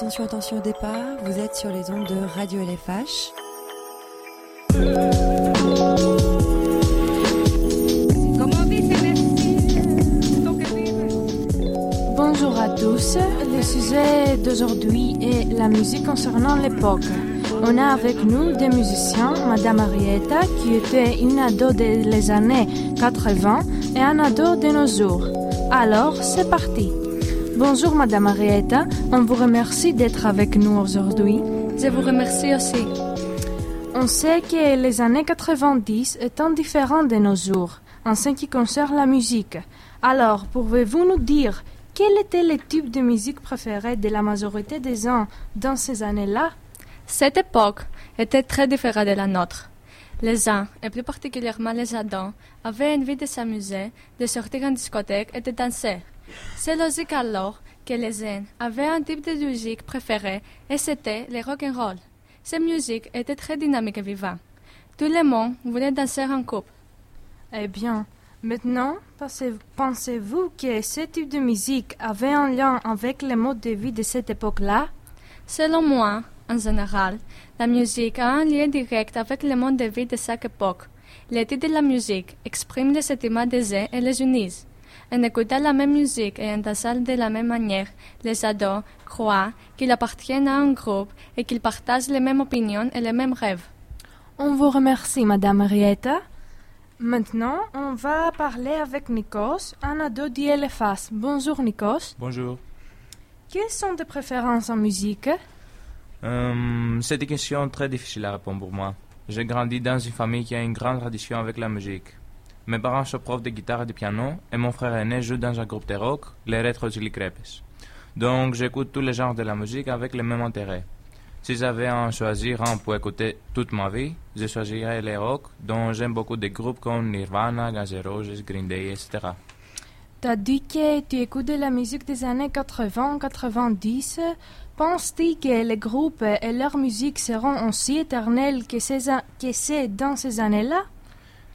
Attention, attention au départ, vous êtes sur les ondes de Radio LFH. Bonjour à tous. Le sujet d'aujourd'hui est la musique concernant l'époque. On a avec nous des musiciens, Madame Arietta, qui était une ado des années 80 et un ado de nos jours. Alors, c'est parti. Bonjour Madame Arietta, on vous remercie d'être avec nous aujourd'hui. Je vous remercie aussi. On sait que les années 90 étant différentes de nos jours en ce qui concerne la musique. Alors, pouvez-vous nous dire quel était le type de musique préféré de la majorité des gens dans ces années-là? Cette époque était très différente de la nôtre. Les gens, et plus particulièrement les ados, avaient envie de s'amuser, de sortir en discothèque et de danser. C'est logique alors que les jeunes avaient un type de musique préféré et c'était le rock and roll. Cette musique était très dynamique et vivante. Tout le monde voulait danser en couple. Eh bien, maintenant, pensez-vous que ce type de musique avait un lien avec les modes de vie de cette époque-là? Selon moi, en général, la musique a un lien direct avec le monde de vie de chaque époque. Les titres de la musique expriment les sentiments des gens et les unissent. En écoutant la même musique et en dansant de la même manière, les ados croient qu'ils appartiennent à un groupe et qu'ils partagent les mêmes opinions et les mêmes rêves. On vous remercie, Madame Henrietta. Maintenant, on va parler avec Nikos, un ado d'ILFAS. Bonjour Nikos. Bonjour. Quelles sont tes préférences en musique? Euh, C'est une question très difficile à répondre pour moi. J'ai grandi dans une famille qui a une grande tradition avec la musique. Mes parents sont profs de guitare et de piano, et mon frère aîné joue dans un groupe de rock, les Retro Chili Crepes. Donc j'écoute tous les genres de la musique avec le même intérêt. Si j'avais à en choisir un pour écouter toute ma vie, je choisirais les rock, dont j'aime beaucoup des groupes comme Nirvana, Guns N' Roses, Green Day, etc. T'as dit que tu écoutes la musique des années 80-90. Penses-tu que les groupes et leur musique seront aussi éternels que c'est dans ces années-là?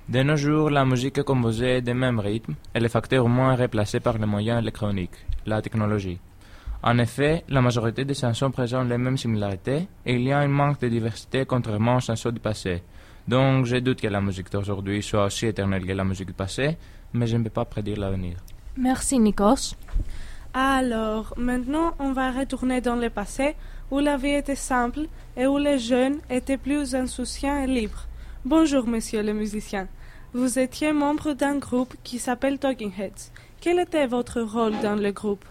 De nos jours, la musique est composée des mêmes rythmes et les facteurs moins replacés par les moyens électroniques, la technologie. En effet, la majorité des chansons présentent les mêmes similarités et il y a un manque de diversité contrairement aux chansons du passé. Donc, je doute que la musique d'aujourd'hui soit aussi éternelle que la musique du passé, mais je ne peux pas prédire l'avenir. Merci, Nikos. Alors, maintenant, on va retourner dans le passé où la vie était simple et où les jeunes étaient plus insouciants et libres. Bonjour, monsieur le musicien. Vous étiez membre d'un groupe qui s'appelle Talking Heads. Quel était votre rôle dans le groupe?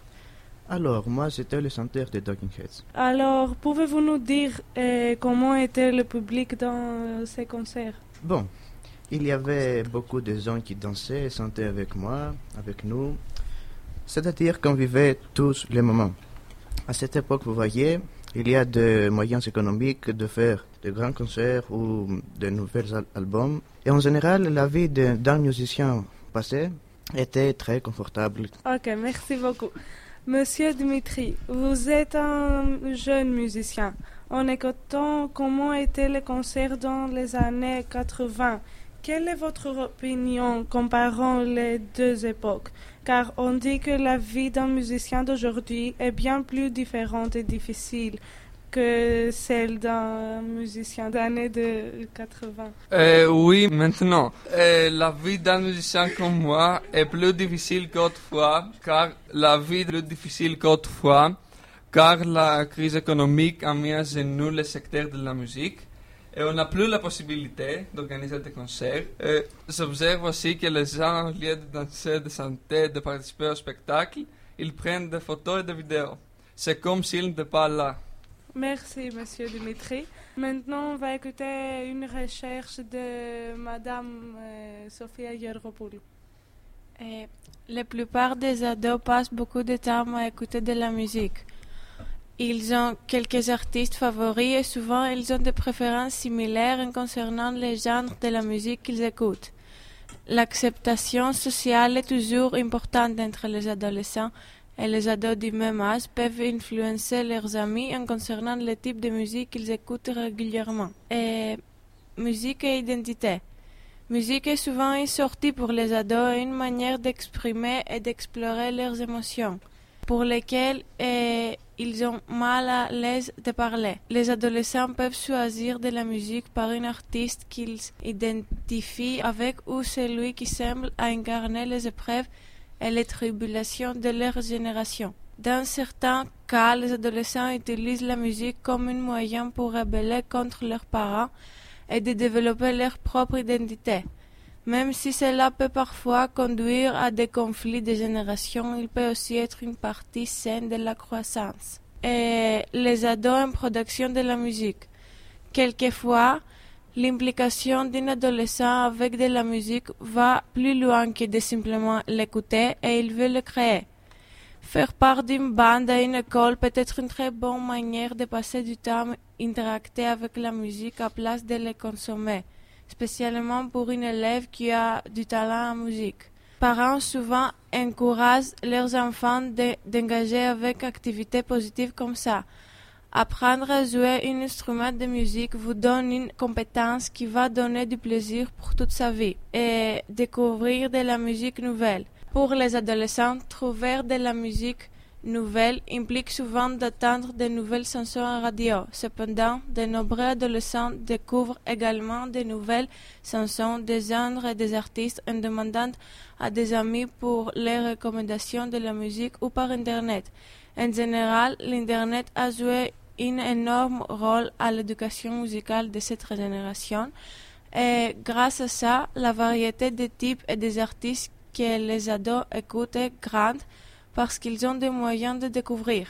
Alors, moi, j'étais le chanteur de Talking Heads. Alors, pouvez-vous nous dire euh, comment était le public dans ces concerts? Bon, il y avait beaucoup de gens qui dansaient et chantaient avec moi, avec nous. C'est-à-dire qu'on vivait tous les moments. À cette époque, vous voyez, il y a des moyens économiques de faire de grands concerts ou de nouveaux albums. Et en général, la vie d'un musicien passé était très confortable. Ok, merci beaucoup. Monsieur Dimitri, vous êtes un jeune musicien. En écoutant comment étaient les concerts dans les années 80, quelle est votre opinion comparant les deux époques? Car on dit que la vie d'un musicien d'aujourd'hui est bien plus différente et difficile que celle d'un musicien d'année de 80. Euh, oui, maintenant, euh, la vie d'un musicien comme moi est plus difficile qu'autrefois, car la vie est plus difficile qu'autrefois, car la crise économique a mis à genoux le secteur de la musique. Et on n'a plus la possibilité d'organiser des concerts. J'observe aussi que les gens, au lieu de danser, de chanter, de participer au spectacle, ils prennent des photos et des vidéos. C'est comme s'ils n'étaient pas là. Merci, monsieur Dimitri. Maintenant, on va écouter une recherche de madame euh, Sophia Yergopoulou. La plupart des ados passent beaucoup de temps à écouter de la musique. Ils ont quelques artistes favoris et souvent ils ont des préférences similaires concernant les genres de la musique qu'ils écoutent. L'acceptation sociale est toujours importante entre les adolescents et les ados du même âge peuvent influencer leurs amis en concernant le type de musique qu'ils écoutent régulièrement. Et musique et identité. Musique est souvent une sortie pour les ados et une manière d'exprimer et d'explorer leurs émotions. Pour lesquels eh, ils ont mal à l'aise de parler. Les adolescents peuvent choisir de la musique par un artiste qu'ils identifient avec ou celui qui semble incarner les épreuves et les tribulations de leur génération. Dans certains cas, les adolescents utilisent la musique comme un moyen pour rebeller contre leurs parents et de développer leur propre identité. Même si cela peut parfois conduire à des conflits de génération, il peut aussi être une partie saine de la croissance. Et les ados en production de la musique. Quelquefois, l'implication d'un adolescent avec de la musique va plus loin que de simplement l'écouter et il veut le créer. Faire part d'une bande à une école peut être une très bonne manière de passer du temps interacter avec la musique à place de le consommer spécialement pour une élève qui a du talent en musique. Parents souvent encouragent leurs enfants d'engager avec activités positives comme ça. Apprendre à jouer un instrument de musique vous donne une compétence qui va donner du plaisir pour toute sa vie et découvrir de la musique nouvelle. Pour les adolescents, trouver de la musique nouvelle implique souvent d'attendre de nouvelles en radio. Cependant, de nombreux adolescents découvrent également de nouvelles chansons des genres et des artistes en demandant à des amis pour les recommandations de la musique ou par Internet. En général, l'Internet a joué un énorme rôle à l'éducation musicale de cette génération et grâce à ça, la variété des types et des artistes que les ados écoutent est grande parce qu'ils ont des moyens de découvrir.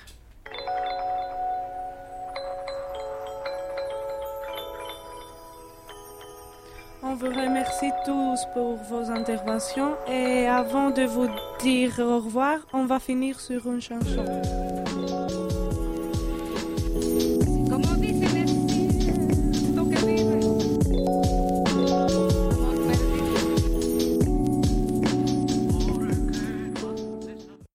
On vous remercie tous pour vos interventions et avant de vous dire au revoir, on va finir sur une chanson.